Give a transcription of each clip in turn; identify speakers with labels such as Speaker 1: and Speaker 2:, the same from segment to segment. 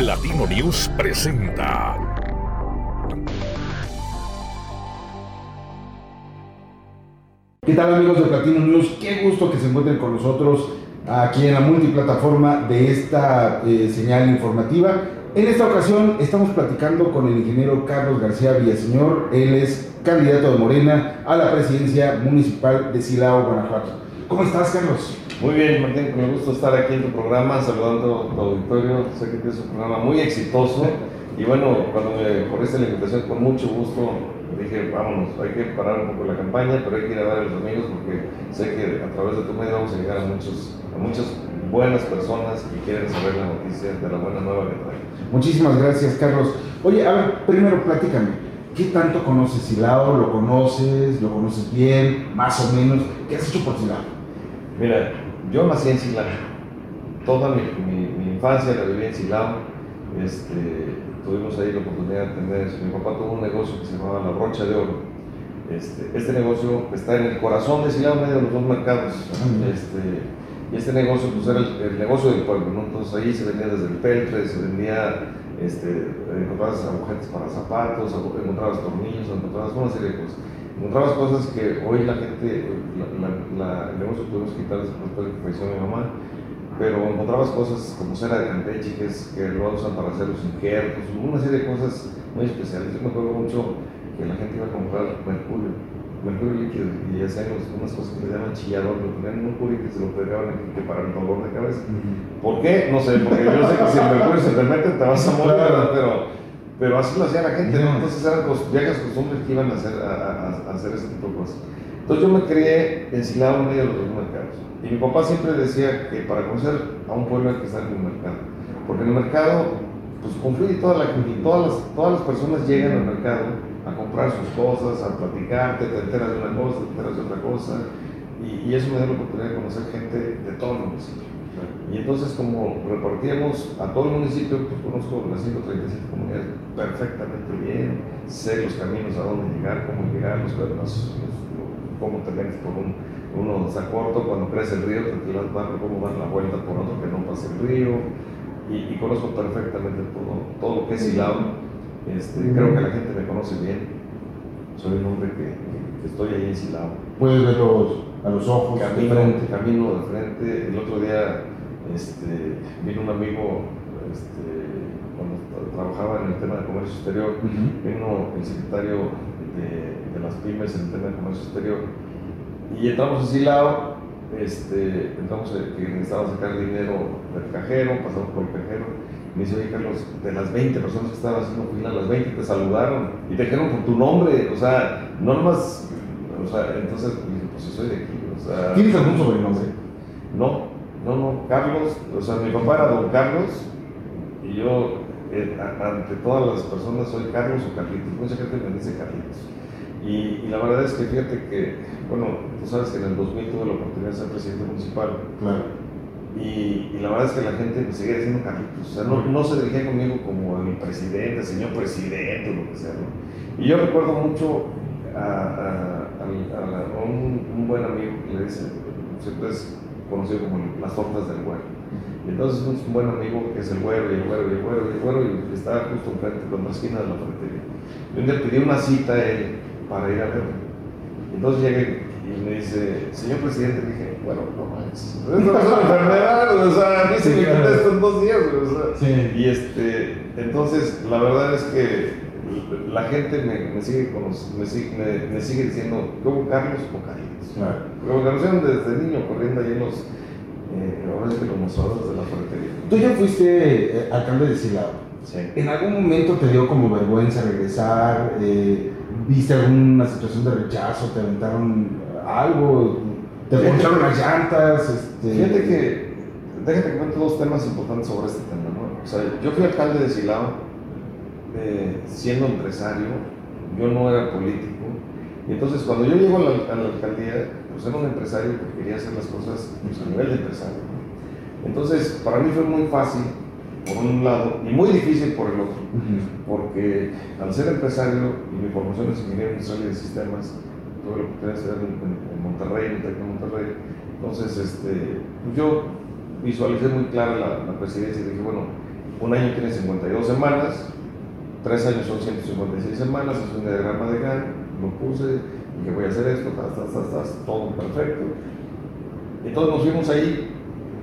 Speaker 1: Platino News presenta.
Speaker 2: ¿Qué tal amigos de Platino News? Qué gusto que se encuentren con nosotros aquí en la multiplataforma de esta eh, señal informativa. En esta ocasión estamos platicando con el ingeniero Carlos García Villaseñor. Él es candidato de Morena a la presidencia municipal de Silao, Guanajuato. ¿Cómo estás, Carlos?
Speaker 3: Muy bien, Martín, con gusto estar aquí en tu programa, saludando a tu auditorio. Sé que tienes un programa muy exitoso. Y bueno, cuando me corriste la invitación, con mucho gusto dije, vámonos, hay que parar un poco la campaña, pero hay que ir a ver a los amigos porque sé que a través de tu medio vamos a llegar a, muchos, a muchas buenas personas que quieren saber la noticia de la buena nueva que trae.
Speaker 2: Muchísimas gracias, Carlos. Oye, a ver, primero platícame. ¿Qué tanto conoces Silao? ¿Lo conoces? ¿Lo conoces bien? ¿Más o menos? ¿Qué has hecho por Silao?
Speaker 3: Mira, yo nací en Silao. Toda mi, mi, mi infancia la viví en Silao. Este, tuvimos ahí la oportunidad de tener, mi papá tuvo un negocio que se llamaba La Brocha de Oro. Este, este negocio está en el corazón de Silao, medio de los dos mercados. Este, y este negocio pues era el, el, negocio del pueblo, ¿no? Entonces ahí se vendía desde el peltre, se vendía, este, encontrabas agujetas para zapatos, encontrabas tornillos, encontrabas una serie de cosas. Encontrabas cosas que hoy la gente, la, la, la, el negocio tuvimos que quitar después de que falleció mi mamá, pero encontrabas cosas como cera de Campeche, que, es, que lo usan para hacer los injertos, una serie de cosas muy especiales. Yo me acuerdo mucho que la gente iba a comprar mercurio, mercurio líquido, y hacían unas cosas que se llaman chillador, lo ponían en un culo y que se lo pegaban para el dolor de cabeza. ¿Por qué? No sé, porque yo sé que si el mercurio se te mete te vas a morir, pero, pero así lo hacía la gente, ¿no? Entonces eran viejas costumbres que iban a hacer, a, a, a hacer ese tipo de cosas. Entonces yo me crié ensilado en medio de los dos mercados. Y mi papá siempre decía que para conocer a un pueblo hay que estar en el mercado. Porque en el mercado, pues confluye toda la gente, todas las, todas las personas llegan al mercado a comprar sus cosas, a platicarte, te enteras de una cosa, te enteras de otra cosa. Y, y eso me da la oportunidad de conocer gente de todo el municipio. Y entonces como repartíamos a todo el municipio, pues conozco las 137 comunidades perfectamente bien, sé los caminos a dónde llegar, cómo llegar, los, cómo te por un, uno está corto, cuando crece el río, te tiras dar cómo dar la vuelta por otro que no pase el río, y, conozco perfectamente todo, todo lo que es Silao. Este, creo que la gente me conoce bien. Soy un hombre que, que estoy ahí en Silao.
Speaker 2: Puedes verlos a los ojos,
Speaker 3: camino,
Speaker 2: de frente.
Speaker 3: Camino de frente. El otro día este, vino un amigo este, cuando trabajaba en el tema de comercio exterior, uh -huh. vino el secretario de, de, las pymes en el tema de comercio exterior y entramos a Silao, este, entramos a, que necesitaba sacar dinero del cajero, pasamos por el cajero, me dice, oye Carlos, de las 20 personas que estaban haciendo fila, las 20 te saludaron y te dijeron por tu nombre, o sea, no nomás, o sea, entonces pues si soy de aquí, o sea...
Speaker 2: ¿Tienes algún sobrenombre?
Speaker 3: No, no, no, Carlos, o sea, mi papá era don Carlos y yo, eh, ante todas las personas, soy Carlos o Carlitos, mucha gente me dice Carlitos. Y, y, la verdad es que fíjate que, bueno, tú sabes que en el 2000 tuve la oportunidad de ser presidente municipal.
Speaker 2: Claro.
Speaker 3: Y, y, la verdad es que la gente me seguía diciendo Carlitos. O sea, no, no se dirigía conmigo como a mi presidente, señor presidente o lo que sea. ¿no? Y yo recuerdo mucho a, a, a, a un, un, buen amigo que le dice, es conocido como las tortas del güero. Y entonces un buen amigo que es el güero y el güero y el güero y el güero y estaba justo enfrente, con la esquina de la ferretería. Yo le pedí una cita a él para ir a verlo. Entonces llegué y me dice, señor presidente, dije, bueno, no manches, es una enfermedad, o sea, ni se me quita esto en dos días, o sea.
Speaker 2: Sí.
Speaker 3: Y este, entonces, la verdad es que la gente me, me sigue, me, me, me sigue diciendo, ¿cómo Carlos o Carlitos?
Speaker 2: Claro.
Speaker 3: Porque me conocieron desde niño corriendo ahí en los, eh, de los mozorros de la ferretería.
Speaker 2: Tú ya fuiste eh, alcalde de Silao.
Speaker 3: Sí.
Speaker 2: ¿En algún momento te dio como vergüenza regresar? Eh, ¿Viste alguna situación de rechazo? ¿Te aventaron algo? ¿Te poncharon las llantas? Este...
Speaker 3: Fíjate que, déjate que cuente dos temas importantes sobre este tema. ¿no? O sea, yo fui alcalde de Silao eh, siendo empresario, yo no era político. Y entonces cuando yo llego a la, a la alcaldía, pues era un empresario que quería hacer las cosas pues, a nivel de empresario. ¿no? Entonces, para mí fue muy fácil por un lado y muy difícil por el otro, uh -huh. porque al ser empresario y mi formación es ingeniero industrial y de sistemas, tuve la oportunidad de estudiar en, en, Monterrey, en Tec Monterrey, entonces este, pues yo visualicé muy clara la, la, presidencia y dije, bueno, un año tiene 52 semanas, tres años son 156 semanas, es un diagrama de Gantt, lo puse, y que voy a hacer esto, tas, tas, tas, tas, todo perfecto. Entonces nos fuimos ahí,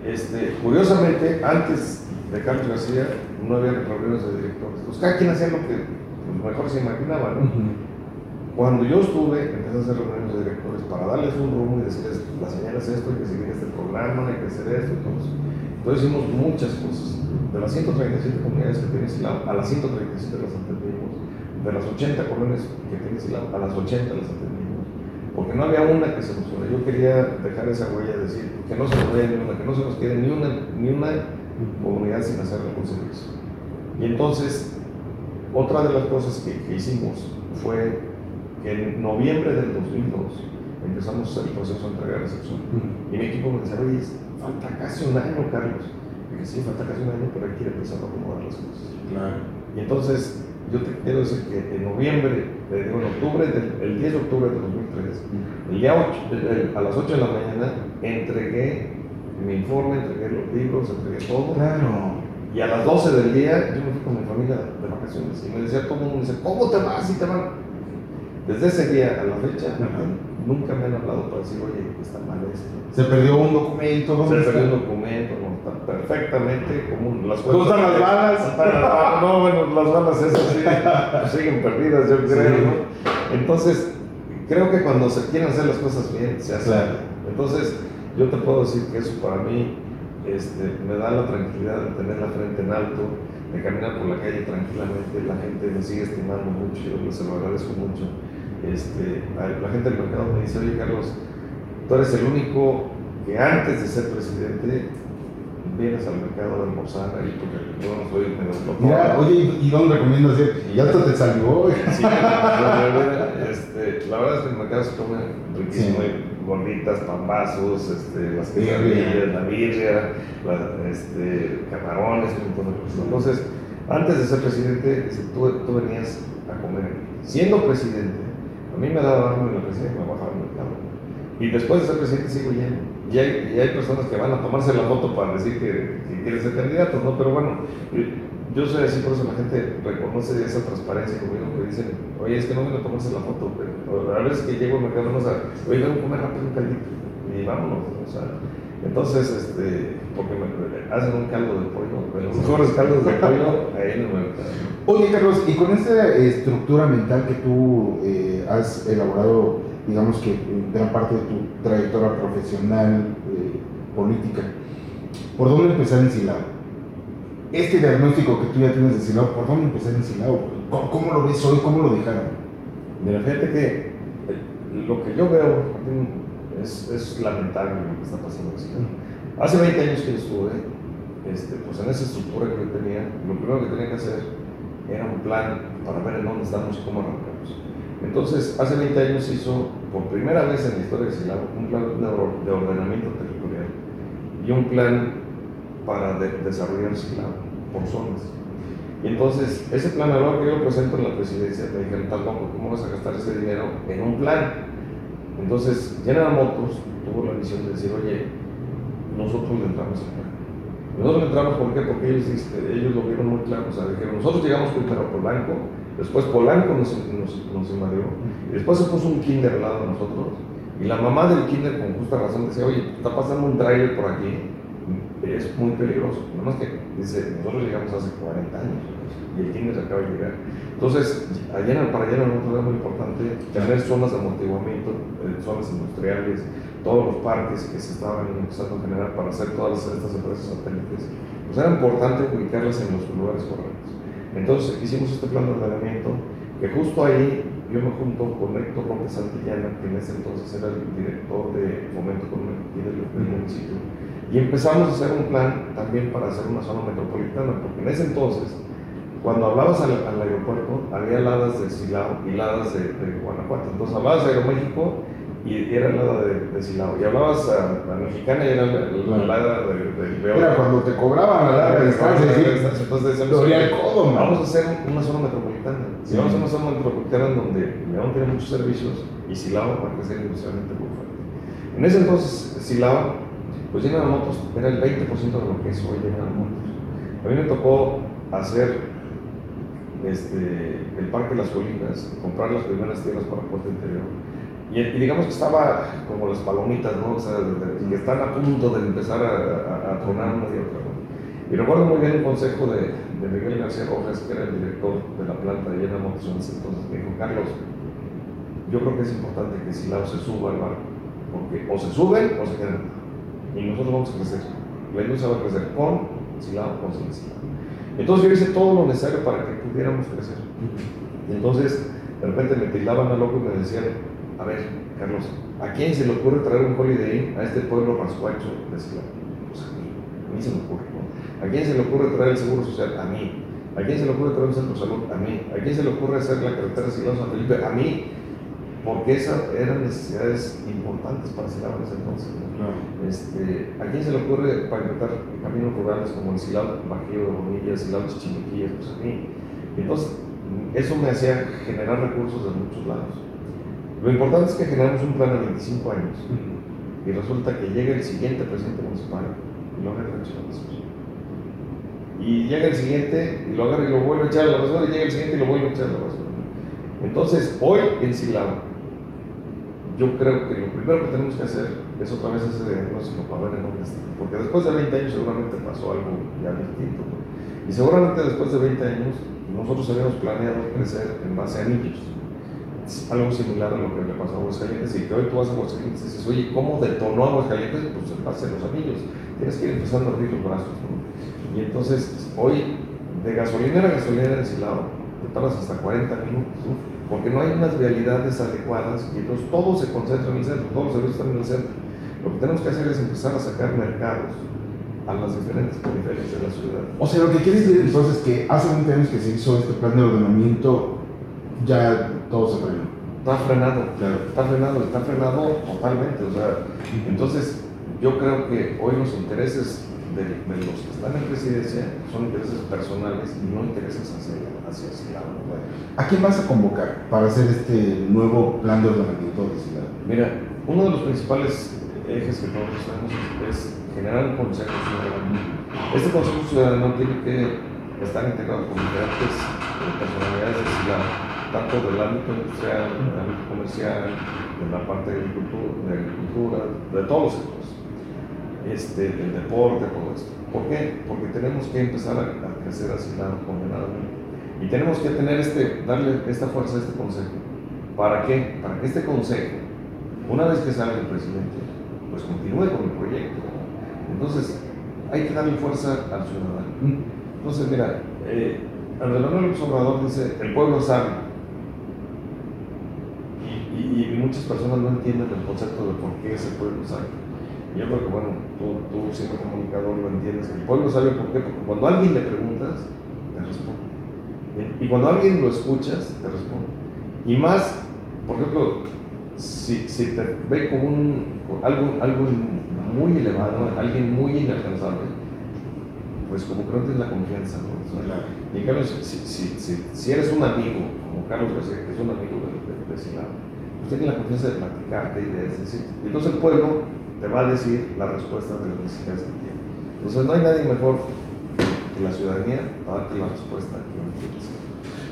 Speaker 3: este, curiosamente, antes de Carlos García no había reuniones de directores. Pues cada quien hacía lo que pues, mejor se imaginaba, ¿no? Cuando yo estuve, empecé a hacer reuniones de directores para darles un rumbo y decirles, la señal es esto, hay que seguir este programa, hay que hacer esto, entonces, entonces hicimos muchas cosas. De las 137 comunidades que tiene Silao, a las 137 las atendimos. De las 80 colonias que tiene Silao, a las 80 las atendimos. Porque no había una que se nos fuera. Yo quería dejar esa huella, decir, que no se nos vaya ni una, que no se nos quede ni una, ni una comunidad sin hacer algún servicio. Y entonces, otra de las cosas que, que hicimos fue que en noviembre del 2002 empezamos el proceso de entrega de recepción. Y mi equipo me decía, oye, falta casi un año, Carlos. Y dije, sí, falta casi un año, pero hay que ir empezando a acomodar las cosas.
Speaker 2: Claro.
Speaker 3: Y entonces, yo te quiero decir que en noviembre, en octubre, el 10 de octubre de 2003, el día 8, el- el- a las 8 de la mañana, entregué mi informe, entregué los libros, entregué todo.
Speaker 2: Claro.
Speaker 3: Y a las 12 del día, yo me fui con mi familia de vacaciones. Y me decía todo el mundo, dice, ¿cómo te vas? Y te van. Desde ese día a la fecha, nunca me han hablado para decir, oye, está mal esto.
Speaker 2: Se perdió un documento,
Speaker 3: Se
Speaker 2: ¿dónde
Speaker 3: perdió un documento, no, está perfectamente común. Las
Speaker 2: ¿Dónde están las balas?
Speaker 3: No, bueno, las balas esas sí, pues siguen perdidas, yo creo.
Speaker 2: Sí.
Speaker 3: ¿no? Entonces, creo que cuando se quieren hacer las cosas bien, se hacen.
Speaker 2: Claro.
Speaker 3: Entonces, yo te puedo decir que eso para mí este, me da la tranquilidad de tener la frente en alto, de caminar por la calle tranquilamente. La gente me sigue estimando mucho, yo les lo agradezco mucho. Este, la gente del mercado me dice, oye Carlos, tú eres el único que antes de ser presidente vienes al mercado de almorzar ahí porque yo no soy medio
Speaker 2: oye, ¿y- ¿y dónde recomiendas hacer? Ya hasta te salió.
Speaker 3: Sí, la verdad, este, la verdad es que el mercado se come riquísimo,
Speaker 2: Sí.
Speaker 3: gorditas, pambazos, este, las quesadillas, la birria, la- este, camarones, un montón de cosas. Entonces, antes de ser presidente, si tú, tú venías a comer. Siendo presidente, a mí me daba hambre en la presidencia, me bajaba al mercado. Y después de ser presidente sigo lleno. Y hay, y hay personas que van a tomarse la foto para decir que, que quieren ser candidatos, ¿no? Pero bueno, yo soy así, por eso la gente reconoce esa transparencia conmigo, que dicen, oye, es que no me a tomarse la foto, pero a veces que llego al mercado, vamos a, oye, vengo a comer rápido un caldito, y vámonos, o sea, entonces, este, porque me, hacen un caldo de pollo, de los mejores caldos de pollo ahí en el mercado.
Speaker 2: Oye, Carlos, y con esta estructura mental que tú eh, has elaborado, digamos que en gran parte de tu trayectoria profesional, eh, política, ¿por dónde empezar en Silao? Este diagnóstico que tú ya tienes de Silao, ¿por dónde empezar en Silao? ¿Cómo, cómo lo ves hoy? ¿Cómo lo dejaron?
Speaker 3: Mira, fíjate que eh, lo que yo veo es, es lamentable lo que está pasando en. Hace 20 años que estuve, este, pues en esa estructura que yo tenía, lo primero que tenía que hacer era un plan para ver en dónde estamos y cómo arrancamos. Entonces, hace 20 años se hizo por primera vez en la historia de Silao un plan de, or- de ordenamiento territorial y un plan para de- desarrollar Silao por zonas. Y entonces, ese plan, a hora que yo lo presento en la presidencia, me dijeron, tal loco, ¿cómo vas a gastar ese dinero en un plan? Entonces, General Motors tuvo la visión de decir, oye, nosotros le entramos al plan. Nosotros le entramos, ¿por qué? Porque ellos, ellos lo vieron muy claro. O sea, dijeron, nosotros llegamos primero a Polanco, después Polanco nos, nos, nos invadió, y después se puso un kinder al lado de nosotros, y la mamá del kinder con justa razón decía, oye, está pasando un trailer por aquí, es muy peligroso. Nada más que, dice, nosotros llegamos hace 40 años, y el kinder acaba de llegar. Entonces, allá para allá nosotros era muy importante tener zonas de amortiguamiento, eh, zonas industriales, todos los parques que se estaban empezando a generar para hacer todas estas empresas satélites, pues era importante ubicarlas en los lugares correctos. Entonces hicimos este plan de ordenamiento, que justo ahí yo me junto con Héctor López Santillana, que en ese entonces era el director de fomento económico del municipio, y empezamos a hacer un plan también para hacer una zona metropolitana, porque en ese entonces, cuando hablabas al, al aeropuerto, había ladas de Silao y ladas de, de Guanajuato. Entonces hablabas de Aeroméxico y era lada de, de Silao. Y hablabas a la mexicana y era la, la lada de, de León.
Speaker 2: Era cuando te cobraban a larga distancia, ¿sí?
Speaker 3: Entonces decíamos,
Speaker 2: el codo,
Speaker 3: vamos a hacer una zona metropolitana. Si
Speaker 2: Sí.
Speaker 3: vamos a una zona metropolitana en donde León tiene muchos servicios y Silao va a crecer industrialmente muy fuerte. En ese entonces, Silao, pues General Motors era el 20% de lo que es hoy General Motors. A mí me tocó hacer este, el Parque de las Colinas, comprar las primeras tierras para Puerto Interior. Y, digamos que estaba como las palomitas, ¿no? O sea, que están a punto de empezar a, a, tronar una y otra. Y recuerdo muy bien un consejo de, Miguel García Rojas, que era el director de la planta de Llena Motores entonces, me dijo, Carlos, yo creo que es importante que Silao se suba al barco, porque o se suben o se quedan. Y nosotros vamos a crecer. La industria va a crecer con Silao sin Silao. Entonces yo hice todo lo necesario para que pudiéramos crecer. Y entonces, de repente me tildaban a loco y me decían, a ver, Carlos, ¿a quién se le ocurre traer un Holiday a este pueblo rascuacho de Silao? Pues a mí, a mí se me ocurre. ¿A quién se le ocurre traer el Seguro Social? A mí. ¿A quién se le ocurre traer un centro de salud? A mí. ¿A quién se le ocurre hacer la carretera Silao-San Felipe? A mí porque esas eran necesidades importantes para Silao en ese entonces. ¿no? Claro. Este, ¿A quién se le ocurre pavimentar caminos rurales como el Silao Bajío de Bonilla, Silao de Chichimequillas? Pues a mí. Entonces, eso me hacía generar recursos de muchos lados. Lo importante es que generamos un plan de 25 años y resulta que llega el siguiente presidente municipal y lo agarra y lo Y llega el siguiente y lo agarra y lo vuelve a echar a la basura y llega el siguiente y lo vuelve a echar a la basura. Entonces, hoy en Silao, yo creo que lo primero que tenemos que hacer es otra vez ese diagnóstico para ver en dónde está. Porque después de 20 años seguramente pasó algo ya distinto. ¿no? Y seguramente después de 20 años nosotros habíamos planeado crecer en base a niños. Es algo similar a lo que le pasó a Aguascalientes y que hoy tú vas a Aguascalientes y dices, oye, ¿cómo detonó Aguascalientes? Pues en base a los anillos. Tienes que ir empezando a abrir los brazos. ¿no? Y entonces, hoy, de gasolinera a gasolinera ensilado, te tardas hasta 40 minutos. ¿no? porque no hay unas vialidades adecuadas y entonces todo se concentra en el centro, todos los servicios están en el centro. Lo que tenemos que hacer es empezar a sacar mercados a las diferentes periferias de la ciudad.
Speaker 2: O sea, lo que quiere decir entonces es que hace 20 años que se hizo este plan de ordenamiento, ya todo se frenó.
Speaker 3: Está frenado, claro. está frenado, está frenado totalmente. O sea, entonces yo creo que hoy los intereses de, de, los que están en presidencia son intereses personales y no intereses hacia, hacia Silao.
Speaker 2: ¿A quién vas a convocar para hacer este nuevo plan de ordenamiento de Silao?
Speaker 3: Mira, uno de los principales ejes que nosotros tenemos es, generar un consejo ciudadano. Este consejo ciudadano tiene que estar integrado con diferentes personalidades de Silao, tanto del ámbito industrial, del ámbito comercial, de la parte de agricultura, de, agricultura, de todos los sectores este, el deporte, todo esto. ¿Por qué? Porque tenemos que empezar a, a crecer así condenadamente. Y tenemos que tener este, darle esta fuerza a este consejo. ¿Para qué? Para que este consejo, una vez que salga el presidente, pues continúe con el proyecto. Entonces, hay que darle fuerza al ciudadano. Entonces, mira, eh, Andrés Manuel Obrador dice, el pueblo sabe. Y, y, y, muchas personas no entienden el concepto de por qué ese pueblo sabe. Yo creo que, bueno, tú, tú siendo comunicador lo entiendes. El pueblo sabe por qué, porque cuando a alguien le preguntas, te responde. Y cuando a alguien lo escuchas, te responde. Y más, por ejemplo, si, si te ve como un, algo, algo muy elevado, alguien muy inalcanzable, pues como que no tienes la confianza. ¿no? Y en cambio, si, si, si, si, eres un amigo, como Carlos García, que es un amigo de, de, de ese lado, pues tienes la confianza de platicarte y de decir. Entonces el pueblo te va a decir la respuesta de las necesidades que tiene. Entonces no hay nadie mejor que la ciudadanía para darte la respuesta que uno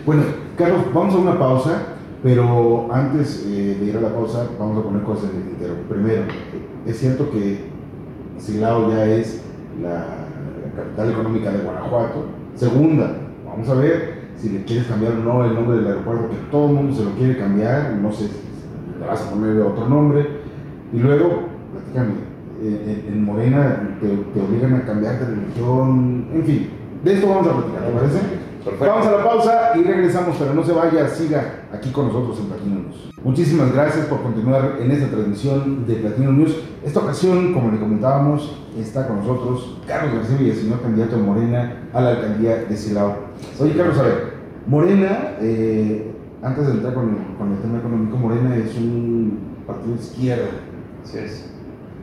Speaker 2: Bueno, Carlos, vamos a una pausa, pero antes eh, de ir a la pausa vamos a poner cosas en el tintero. Primero, es cierto que Silao ya es la, la capital económica de Guanajuato. Segunda, vamos a ver si le quieres cambiar o no el nombre del aeropuerto, que todo el mundo se lo quiere cambiar, no sé le vas a poner otro nombre. Y luego, platícame, en Morena te, te, obligan a cambiar de religión, en fin, de esto vamos a platicar, ¿te parece? Perfecto. Vamos a la pausa y regresamos, pero no se vaya, siga aquí con nosotros en Platino News. Muchísimas gracias por continuar en esta transmisión de Platino News. Esta ocasión, como le comentábamos, está con nosotros Carlos García Villaseñor, candidato de Morena a la alcaldía de Silao. Oye, Carlos, a ver, Morena, eh, antes de entrar con el, con el tema económico, Morena es un partido de izquierda.
Speaker 3: Así es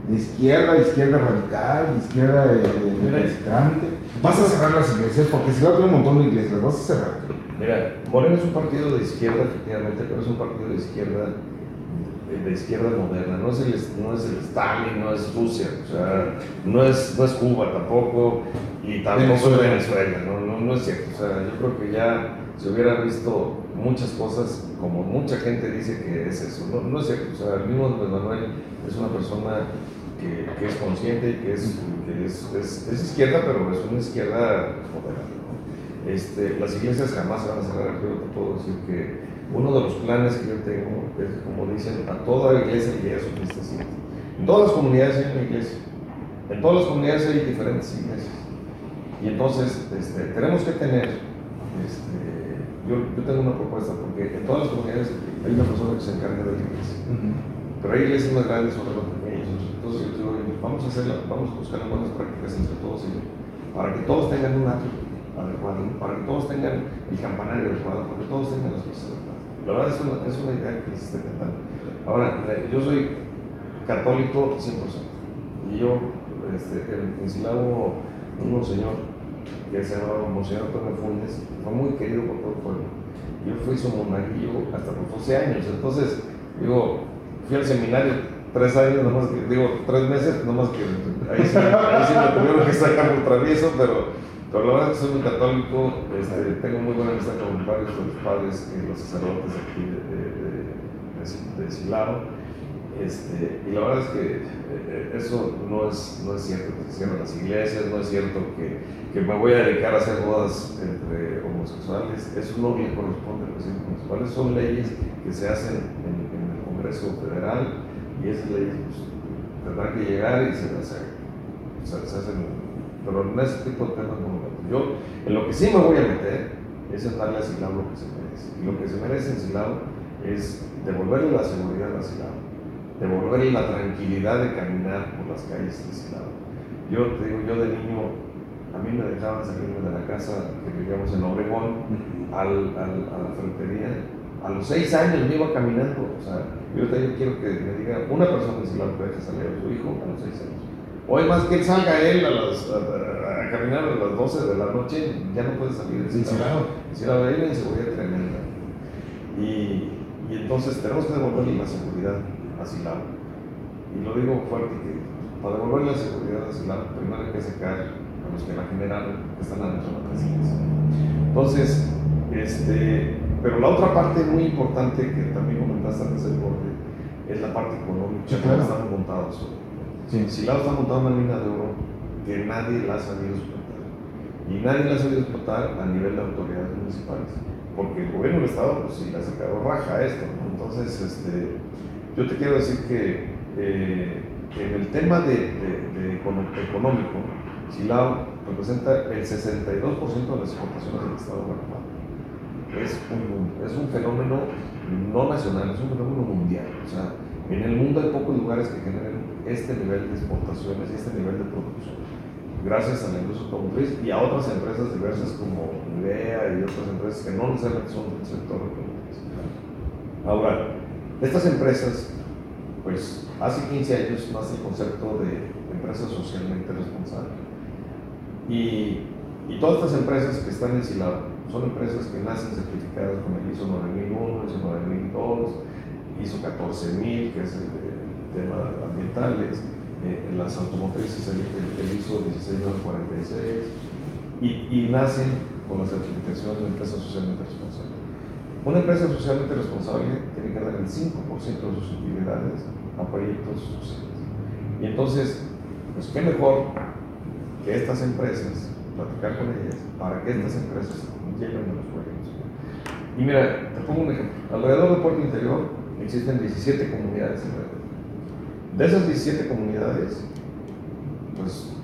Speaker 2: de izquierda, izquierda radical, izquierda recalcitrante. Vas a cerrar las iglesias porque si va a tener un montón de iglesias, vas a cerrar.
Speaker 3: Mira, Moreno es un partido de izquierda, efectivamente, pero es un partido de izquierda de izquierda moderna, no es, el, no es el Stalin, no es Rusia, o sea, no es, no es Cuba tampoco, y tampoco es Venezuela, ¿no? No, no es cierto, o sea, yo creo que ya se hubiera visto muchas cosas como mucha gente dice que es eso, no, no es cierto, o sea, el mismo Manuel es una persona que, que es consciente y que, es, que es, es, es, izquierda, pero es una izquierda moderna. ¿no? Este, las iglesias jamás se van a cerrar, yo te puedo decir que uno de los planes que yo tengo es, como dicen, a toda iglesia que su cristecita. En todas las comunidades hay una iglesia. En todas las comunidades hay diferentes iglesias. Y entonces este, tenemos que tener, este, yo, yo, tengo una propuesta, porque en todas las comunidades hay una persona que se encarga de la iglesia. Uh -huh. Pero hay iglesias más grandes, otras más pequeñas. Entonces yo digo, vamos a hacerla, vamos a buscar buenas prácticas entre todos ellos, para que todos tengan un acto adecuado, para que todos tengan el campanario adecuado, para que todos tengan las cosas adecuadas. La verdad es una, es una idea que estoy tentando. Ahora, yo soy católico 100%. Y yo, este, Silao, un monseñor que se llamaba Monseñor Antonio Funes, fue muy querido por todo el pueblo. Yo fui su monaguillo hasta por 12 años. Entonces, digo, fui al seminario tres años, nomás que, digo, tres meses, nomás que ahí sí, me tuvieron que sacar por travieso, pero pero la verdad es que soy muy católico, este, tengo muy buena amistad con varios de los padres y los sacerdotes aquí de, de, de, de. Este, y la verdad es que eh, eso no es, no es cierto que se cierran las iglesias, no es cierto que, que, me voy a dedicar a hacer bodas entre homosexuales, eso no le corresponde a los homosexuales, son leyes que se hacen en, el Congreso Federal y esas leyes pues, tendrán que llegar y se, se, se, se hacen pero en ese tipo de temas no me. Yo, en lo que sí me voy a meter es en darle a Silao lo que se merece. Y lo que se merece en Silao es devolverle la seguridad a Silao, devolverle la tranquilidad de caminar por las calles de Silao. Yo te digo, yo de niño, a mí me dejaban salirme de la casa que vivíamos en Obregón al, al, a la ferretería. A los seis años me iba caminando. O sea, yo, te, quiero que me diga una persona en Silao que deje salir a su hijo a los seis años. Hoy más que él salga él a, las, a, a, caminar a las 12 de la noche, ya no puede salir.
Speaker 2: Sí, claro.
Speaker 3: Si la hay una inseguridad tremenda. Y, y, entonces tenemos que devolverle la seguridad a Silao. Y lo digo fuerte, que para devolverle la seguridad a Silao, primero hay que sacar a los que la generaron, que están adentro de la presidencia. Entonces, este, pero la otra parte muy importante que también comentaste antes del borde, es la parte económica,
Speaker 2: claro.
Speaker 3: estamos montados.
Speaker 2: Sí.
Speaker 3: Silao está montando una mina de oro que nadie la ha sabido explotar. Y nadie la ha sabido explotar a nivel de autoridades municipales. Porque el gobierno del Estado, pues sí, le ha sacado raja a esto. ¿no? Entonces, este, yo te quiero decir que eh, en el tema de, de, de económico, Silao representa el 62% de las exportaciones del Estado de Guanajuato. Es un, es un fenómeno no nacional, es un fenómeno mundial. O sea, en el mundo hay pocos lugares que generen este nivel de exportaciones y este nivel de producción. Gracias a la industria automotriz y a otras empresas diversas como IDEA y otras empresas que no necesariamente son del sector automotriz. Ahora, estas empresas, pues hace 15 años nace el concepto de empresa socialmente responsable. Y, todas estas empresas que están en Silao son empresas que nacen certificadas con el ISO 9001, ISO 9002, ISO 14000, que es el, tema ambiental, es, eh, en las automotrices el, el, el ISO 16946, y, y, nacen con la certificación de empresa socialmente responsable. Una empresa socialmente responsable tiene que dar el 5% de sus utilidades a proyectos sociales. Y entonces, pues qué mejor que estas empresas, platicar con ellas, para que estas empresas lleguen a los proyectos. Y mira, te pongo un ejemplo. Alrededor del puerto interior existen 17 comunidades alrededor. De esas 17 comunidades, pues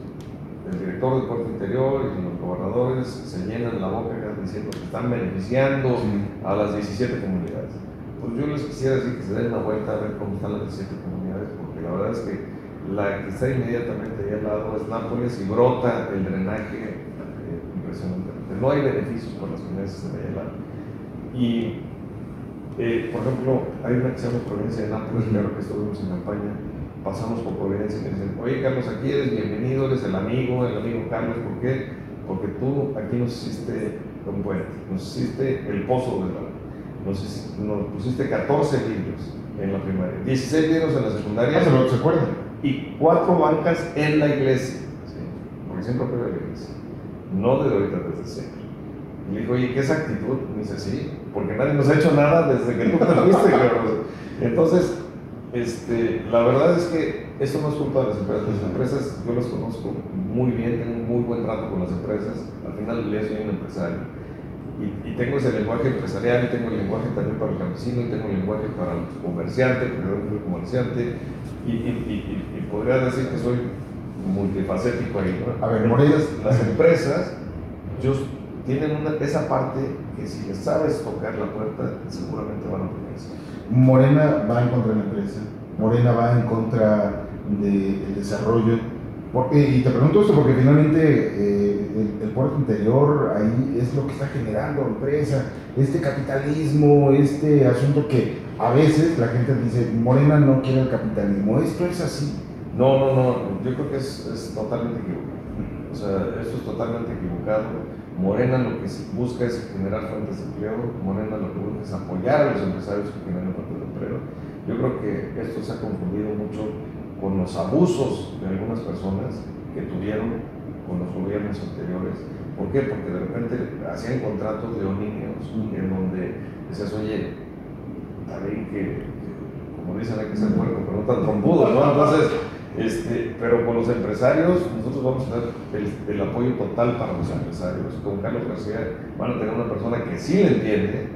Speaker 3: el director del puerto interior y los gobernadores se llenan la boca diciendo que están beneficiando sí. a las 17 comunidades. Pues yo les quisiera decir que se den una vuelta a ver cómo están las 17 comunidades, porque la verdad es que la que está inmediatamente ahí al lado es Nápoles y brota el drenaje eh, impresionante. No hay beneficios para las comunidades que están ahí al lado. Y eh, por ejemplo, hay una que se llama Providencia de Nápoles, claro que estuvimos en campaña, pasamos por Providencia y me dicen, oye Carlos, aquí eres bienvenido, eres el amigo, el amigo Carlos, ¿por qué? Porque tú aquí nos hiciste un puente, nos hiciste el pozo del agua, nos, nos, pusiste 14 libros en la primaria, 16 libros en la secundaria
Speaker 2: Ah, ¿Se lo se acuerdan?
Speaker 3: y cuatro bancas en la iglesia. ¿sí? Porque siempre fue la iglesia. No de ahorita, desde siempre. Y le dijo, oye, ¿qué es actitud? Me dice, sí, porque nadie nos ha hecho nada desde que tú te fuiste, cabrón. Entonces, este, la verdad es que eso no es culpa de las empresas. Las empresas, yo las conozco muy bien, tengo un muy buen trato con las empresas. Al final del día soy un empresario. Y, y tengo ese lenguaje empresarial, y tengo el lenguaje también para el campesino, y tengo el lenguaje para el comerciante, porque yo soy comerciante, y, podría decir que soy multifacético ahí. ¿no?
Speaker 2: A ver, Morelos.
Speaker 3: Las empresas, ellos tienen una, esa parte que si les sabes tocar la puerta, seguramente van a progresar.
Speaker 2: Morena va en contra de la empresa, Morena va en contra de- del desarrollo. Porque, y te pregunto esto porque finalmente eh, el, el puerto interior ahí es lo que está generando empresa, este capitalismo, este asunto que a veces la gente dice, Morena no quiere el capitalismo, esto es así.
Speaker 3: No, no, no, yo creo que es, es totalmente equivocado. O sea, esto es totalmente equivocado. Morena lo que busca es generar fuentes de empleo, Morena lo que busca es apoyar a los empresarios que generan fuentes de empleo. Yo creo que esto se ha confundido mucho con los abusos de algunas personas que tuvieron con los gobiernos anteriores. ¿Por qué? Porque de repente hacían contratos leoninos en donde decías, oye, está bien que, que, como dicen, hay que ser puerco, pero no tan trompudo, ¿no? Entonces, este, pero con los empresarios, nosotros vamos a tener el, apoyo total para los empresarios. Con Carlos García van a tener una persona que sí le entiende,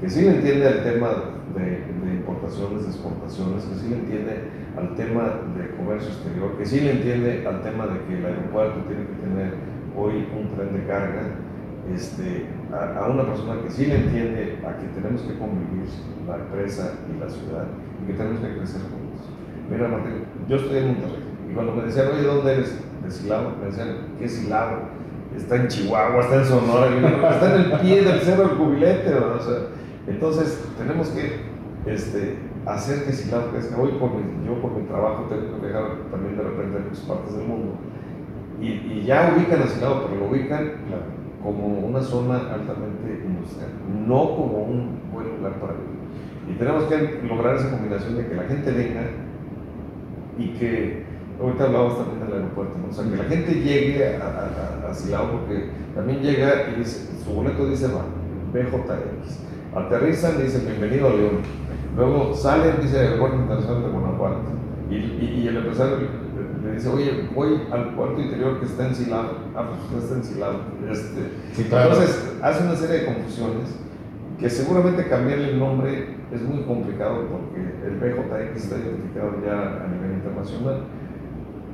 Speaker 3: que sí le entiende al tema de, importaciones, de exportaciones, que sí le entiende al tema de comercio exterior, que sí le entiende al tema de que el aeropuerto tiene que tener hoy un tren de carga, este, a, a una persona que sí le entiende a que tenemos que convivir la empresa y la ciudad y que tenemos que crecer juntos. Mira, Martín, yo estoy en Monterrey y cuando me decían, oye, ¿dónde eres? De Silao, me decían, ¿qué Silao? Está en Chihuahua, está en Sonora, está en el pie del cerro del cubilete, o sea, entonces tenemos que este, hacer que Silao crezca. Hoy, por mi- yo por mi trabajo tengo que viajar también de repente a muchas partes del mundo y, y ya ubican a Silao, pero lo ubican como una zona altamente industrial, no como un buen lugar para vivir. Y tenemos que lograr esa combinación de que la gente venga y que, ahorita hablabas también del aeropuerto, ¿no? o sea, que la gente llegue a, a, a- Silao porque también llega y dice, su boleto dice va, BJX, aterrizan y dicen bienvenido a León, luego salen, dice Aeropuerto Internacional de Guanajuato, y, y, y el empresario le, dice, oye, voy al puerto interior que está en Silao, ah, pues usted está en Silao, este,
Speaker 2: Sí, claro.
Speaker 3: entonces, hace una serie de confusiones que seguramente cambiarle el nombre es muy complicado porque el BJX está identificado ya a nivel internacional.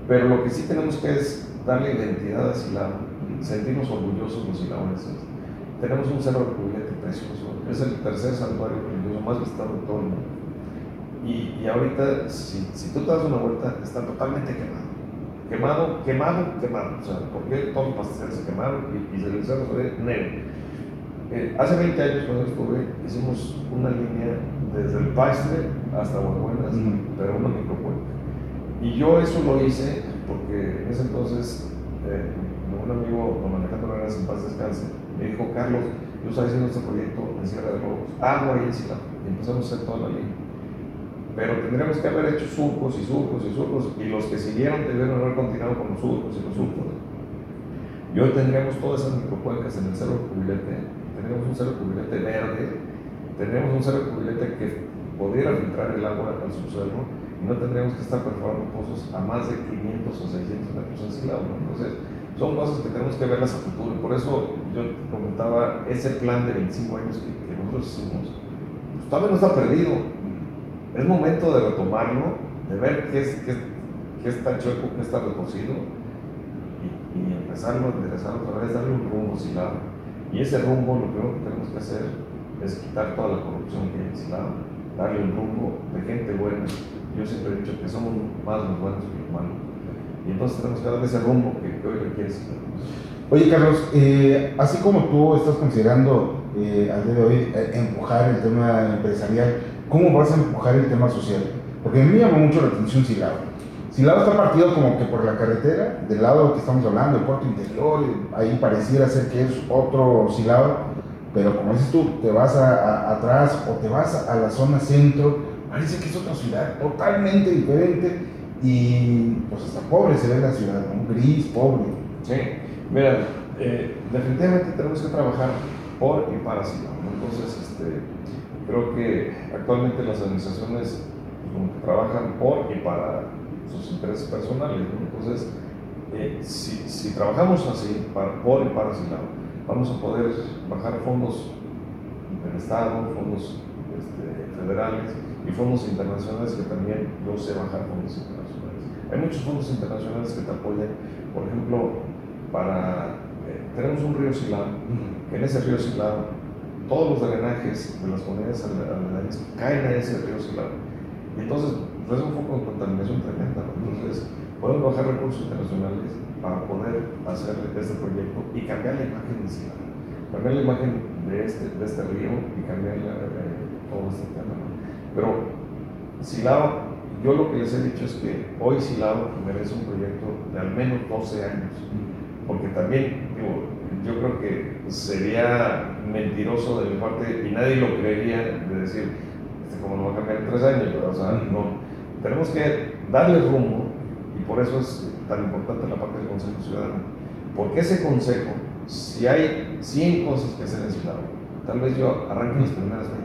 Speaker 3: Pero lo que sí tenemos que es darle identidad a Silao, sentirnos orgullosos los silabenses. Tenemos un cerro de cubilete precioso, es el tercer santuario religioso más visitado de todo el mundo. Y, y ahorita, si, si tú te das una vuelta, está totalmente quemado. Quemado, quemado, quemado. O sea, porque todos los pasteles se quemaron y, y el cerro se ve negro. Eh, hace 20 años cuando estuve, hicimos una línea desde el Paistre hasta Buenas,
Speaker 2: Ujú.
Speaker 3: pero una microcuenca. Y yo eso lo hice porque en ese entonces eh, un amigo, don Alejandro Hernández, en paz descanse, me dijo, Carlos, yo estaba haciendo este proyecto en Sierra de Lobos, hago ahí en Silao. Y empezamos a hacer toda la línea. Pero tendríamos que haber hecho surcos y surcos y surcos, y los que siguieron debieron haber continuado con los surcos y los surcos. Y hoy tendríamos todas esas microcuencas en el cerro cubilete, tendríamos un cerro cubilete verde, tendríamos un cerro cubilete que pudiera filtrar el agua al subsuelo y no tendríamos que estar perforando pozos a más de 500 o 600 metros en. ¿no? Entonces, son cosas que tenemos que verlas a futuro. Por eso yo comentaba ese plan de 25 años que, nosotros hicimos, pues todavía no está perdido. Es momento de retomarlo, de ver qué, es, qué, está chueco, qué está retorcido y, y empezarlo a enderezar otra vez, darle un rumbo Silao. Y ese rumbo lo primero que tenemos que hacer es quitar toda la corrupción que hay en darle un rumbo de gente buena. Yo siempre he dicho que somos más los buenos que los malos. Y entonces tenemos que darle ese rumbo que, que hoy requiere Silao.
Speaker 2: Oye Carlos, eh, así como tú estás considerando eh, al día de hoy eh, empujar el tema empresarial, ¿cómo vas a empujar el tema social? Porque a mí me llama mucho la atención Silao. Silao está partido como que por la carretera, del lado que estamos hablando, el puerto interior, ahí pareciera ser que es otro Silao, pero como dices tú, te vas atrás o te vas a, la zona centro, parece que es otra ciudad totalmente diferente y pues hasta pobre se ve la ciudad, ¿no? Gris, pobre.
Speaker 3: Sí, mira, eh, definitivamente tenemos que trabajar por y para Silao. Entonces, este, creo que actualmente las administraciones trabajan por y para sus intereses personales. Entonces, eh, si, si, trabajamos así, para, por y para Silao, vamos a poder bajar fondos del Estado, fondos este, federales y fondos internacionales que también yo sé bajar fondos internacionales. Hay muchos fondos internacionales que te apoyan, por ejemplo, para eh, tenemos un río Silao, que en ese río Silao todos los drenajes de las comunidades aledañas caen a ese río Silao. Y entonces pues, es un foco de contaminación tremenda. Entonces podemos bajar recursos internacionales para poder hacer este proyecto y cambiar la imagen de Silao, cambiar la imagen de este, de este río y cambiar eh, todo este tema. Pero Silao, yo lo que les he dicho es que hoy Silao merece un proyecto de al menos 12 años, porque también, digo, yo creo que sería mentiroso de mi parte y nadie lo creería de decir, este, como no va a cambiar en tres años, o sea, no, tenemos que darle rumbo y por eso es tan importante la parte del Consejo Ciudadano, porque ese consejo, si hay 100 cosas que en Silao, tal vez yo arranque las primeras 20,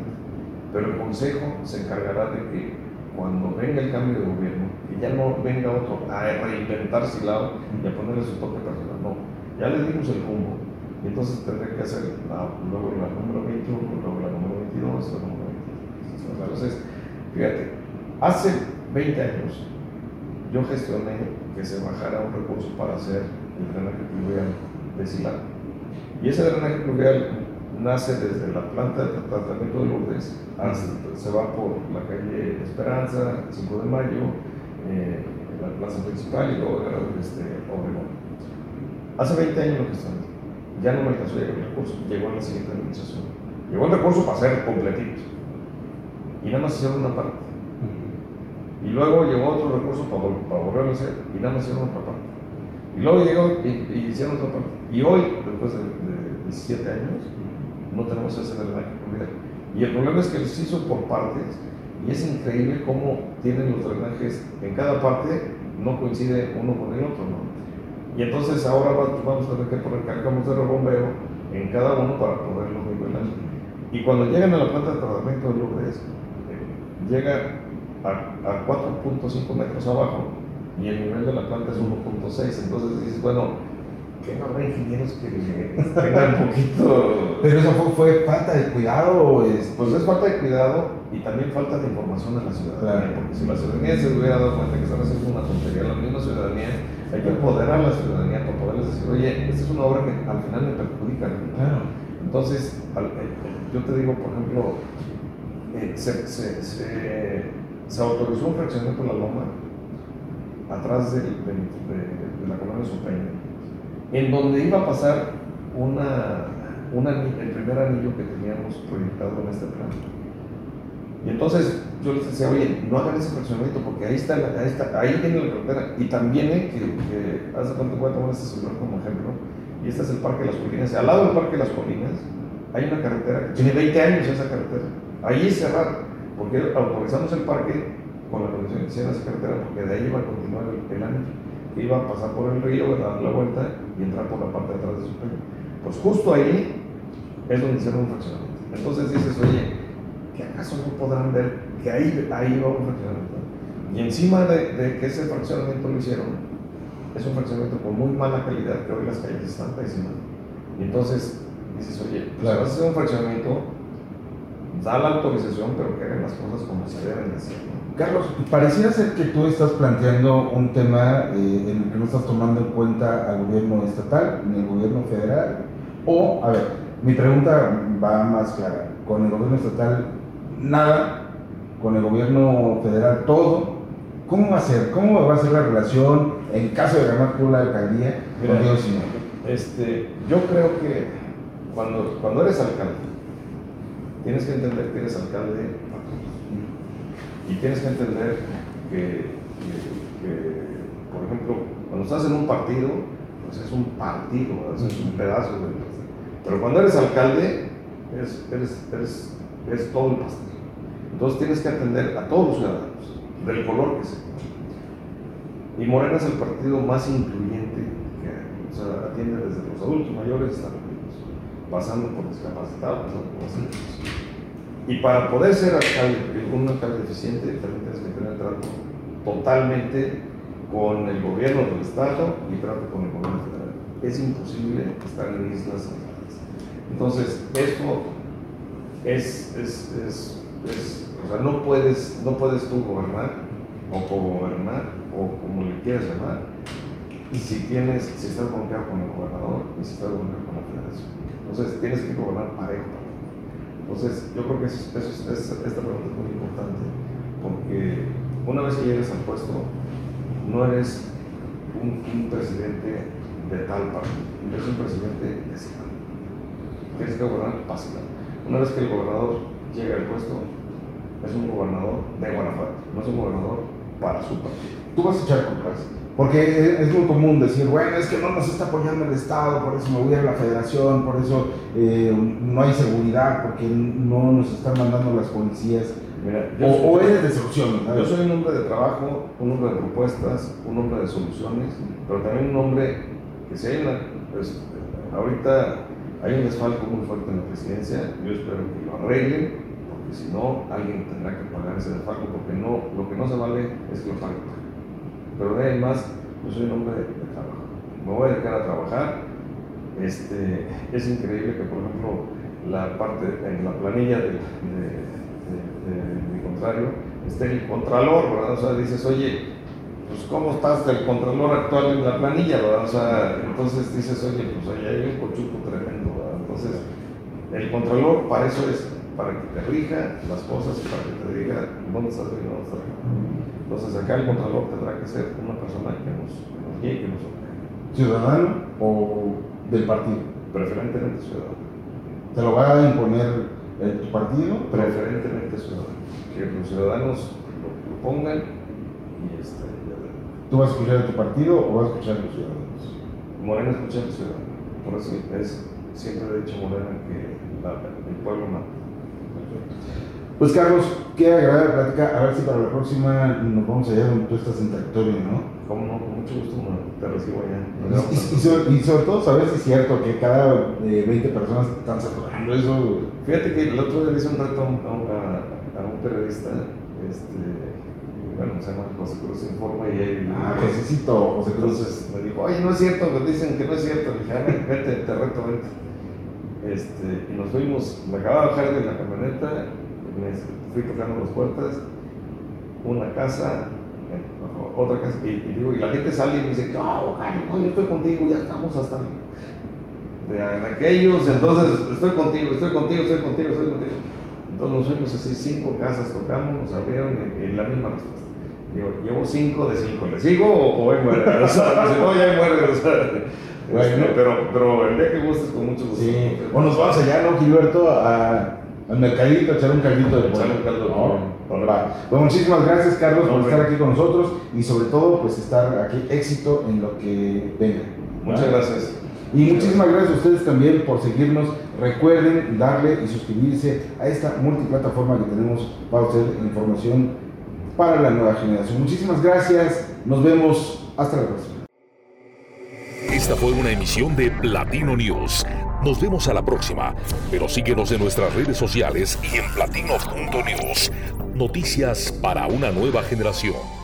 Speaker 3: pero el consejo se encargará de que cuando venga el cambio de gobierno, que ya no venga otro a reinventar Silao y a ponerle su toque personal, no, ya le dimos el rumbo, y entonces tendré que hacer luego la número 21, luego la número 22, la número 23. Entonces, fíjate, hace 20 años yo gestioné que se bajara un recurso para hacer el drenaje pluvial de Silao. Y ese drenaje pluvial nace desde la planta de tratamiento de Lourdes, se va por la calle Esperanza, 5 de Mayo, eh, la plaza principal y luego este, Obregón. Hace 20 años lo que. Ya no me alcanzó a llegar el recurso, llegó en la siguiente administración. Llegó el recurso para hacer completito. Y nada más hicieron una parte. Y luego llegó otro recurso para, para volverlo a hacer y nada más hicieron otra parte. Y luego llegó y, hicieron otra parte. Y hoy, después de, de 17 años, no tenemos ese drenaje pluvial. Y el problema es que los hizo por partes y es increíble cómo tienen los drenajes en cada parte, no coincide uno con el otro, ¿no? Y entonces ahora vamos a tener que poner cálculos de rebombeo en cada uno para poderlos nivelar. Y cuando llegan a la planta de tratamiento de Lourdes, eh, llega a, a 4.5 metros abajo y el nivel de la planta es 1.6. Entonces dices, bueno, que no habrá ingenieros que tengan un poquito.
Speaker 2: Pero eso fue, falta de cuidado. Es...
Speaker 3: Pues es falta de cuidado y también falta de información en la ciudadanía. Porque si la ciudadanía se hubiera dado cuenta que están haciendo una tontería, la misma ciudadanía, hay que empoderar a la ciudadanía para poderles decir, oye, esta es una obra que al final me perjudica. Claro. Entonces, eh, yo te digo, por ejemplo, eh, se, se, se, autorizó un fraccionamiento en la loma atrás de, de, de la colonia en donde iba a pasar una, el primer anillo que teníamos proyectado en este plan. Y entonces yo les decía, oye, no hagan ese fraccionamiento porque ahí está, ahí, está, ahí tiene la carretera. Y también, eh, que, que hace cuánto voy a tomar este celular como ejemplo, y este es el Parque de las Colinas. Al lado del Parque de las Colinas hay una carretera que tiene 20 años esa carretera. Ahí es cerrada, porque autorizamos el parque con la condición de esa carretera, porque de ahí iba a continuar el, el anillo iba a pasar por el río, dar la vuelta y entrar por la parte de atrás de su pelo. Pues justo ahí es donde hicieron un fraccionamiento. Entonces dices, oye, ¿que acaso no podrán ver que ahí, ahí va un fraccionamiento? Y encima de, que ese fraccionamiento lo hicieron, es un fraccionamiento con muy mala calidad, que hoy las calles están pésimas. Y entonces dices, oye, pues claro. vas a hacer un fraccionamiento, da la autorización, pero que hagan las cosas como se deben hacer.
Speaker 2: Carlos, pareciera ser que tú estás planteando un tema eh, en el que no estás tomando en cuenta al gobierno estatal ni al gobierno federal. O, a ver, mi pregunta va más clara. Con el gobierno estatal, nada. Con el gobierno federal, todo. ¿Cómo va a ser? ¿Cómo va a ser la relación en caso de ganar tú la alcaldía
Speaker 3: con Dios y Este, yo creo que cuando, cuando eres alcalde, tienes que entender que eres alcalde y tienes que entender que, por ejemplo, cuando estás en un partido, pues es un partido, es un pedazo de Pero cuando eres alcalde, eres, eres, eres, todo el pastel. Entonces tienes que atender a todos los ciudadanos, del color que sea. Y Morena es el partido más incluyente que hay. O sea, atiende desde los adultos mayores hasta los niños, pasando por discapacitados, pasando por las Y para poder ser alcalde, un alcalde eficiente, también tienes que tener trato totalmente con el gobierno del Estado y trato con el gobierno federal. Es imposible estar en islas Entonces, esto es, es, es, o sea, no puedes, no puedes tú gobernar o co-gobernar o como le quieras llamar, y si tienes, si estás conectado con el gobernador y si estás conectado con la federación. Entonces tienes que gobernar parejo. Entonces yo creo que eso, esta pregunta es muy importante porque una vez que llegues al puesto, no eres un, presidente de tal partido, eres un presidente de ese Tienes que gobernar fácil. Una vez que el gobernador llega al puesto, es un gobernador de Guanajuato, no es un gobernador para su partido
Speaker 2: tú vas a echar culpas. Porque es muy común decir, bueno, es que no nos está apoyando el Estado, por eso me voy a la federación, por eso eh, no hay seguridad, porque no nos están mandando las policías. o, eres de soluciones.
Speaker 3: Yo soy un hombre de trabajo, un hombre de propuestas, un hombre de soluciones, pero también un hombre que si hay una, pues, ahorita hay un desfalco muy fuerte en la presidencia, yo espero que lo arreglen, porque si no, alguien tendrá que pagar ese desfalco, porque no, lo que no se vale es que lo paguen pero además, yo soy un hombre de, trabajo. Me voy a dedicar a trabajar. Este, es increíble que, por ejemplo, la parte, en la planilla de, mi contrario, esté el contralor, ¿verdad? O sea, dices, oye, pues ¿cómo estás del contralor actual en la planilla, ¿verdad? O sea, entonces dices, oye, pues ahí hay un cochuco tremendo, ¿verdad? Entonces, el contralor para eso es, para que te rija las cosas y para que te diga dónde estás bien, dónde estás bien. Entonces acá el Contralor tendrá que ser una persona que nos, guíe y que nos
Speaker 2: ¿Ciudadano o del partido?
Speaker 3: Preferentemente ciudadano.
Speaker 2: ¿Te lo va a imponer el, tu partido?
Speaker 3: Preferentemente ciudadano. Que los ciudadanos lo, pongan y este,
Speaker 2: ¿Tú vas a escuchar a tu partido o vas a escuchar a los ciudadanos?
Speaker 3: Morena escucha a los ciudadanos. Por eso es, siempre he dicho Morena que el pueblo mata.
Speaker 2: Pues Carlos, qué agradable plática. A ver si para la próxima nos vamos allá donde tú estás en territorio, ¿no?
Speaker 3: Cómo no, con mucho gusto te recibo
Speaker 2: allá. Y, sobre, todo saber si es cierto que cada 20 eh, personas están saturando eso.
Speaker 3: Fíjate que el otro día le hice un reto a, un periodista, este, bueno, se llama José Cruz Informa y él...
Speaker 2: Ah, necesito José Cruz.
Speaker 3: Entonces me dijo, oye, no es cierto, me dicen que no es cierto. Le dije, ah, vete, te reto, vete. Este, y nos fuimos, me acababa de bajar de la camioneta me fui tocando las puertas, una casa, otra casa, y, digo, y la gente sale y me dice, no, no, yo estoy contigo, ya estamos hasta de, aquellos, entonces estoy contigo, estoy contigo, estoy contigo, estoy contigo. Entonces nos fuimos así, cinco casas tocamos, nos abrieron y, la misma respuesta. Digo, llevo cinco de cinco, ¿le sigo o, hoy muere? O sea, no, ya muere, o. Bueno, pero, pero el día que gustes, con mucho gusto.
Speaker 2: Sí. O nos vamos allá, ¿no, Gilberto? A al mercadito, echar un caldito de pollo.
Speaker 3: un caldo de pollo.
Speaker 2: Pues muchísimas gracias, Carlos, por estar aquí con nosotros y sobre todo, pues estar aquí éxito en lo que venga.
Speaker 3: Muchas gracias.
Speaker 2: Y muchísimas gracias a ustedes también por seguirnos. Recuerden darle y suscribirse a esta multiplataforma que tenemos para usted información para la nueva generación. Muchísimas gracias. Nos vemos. Hasta la próxima.
Speaker 1: Esta fue una emisión de Platino News. Nos vemos a la próxima, pero síguenos en nuestras redes sociales y en platino.news. Noticias para una nueva generación.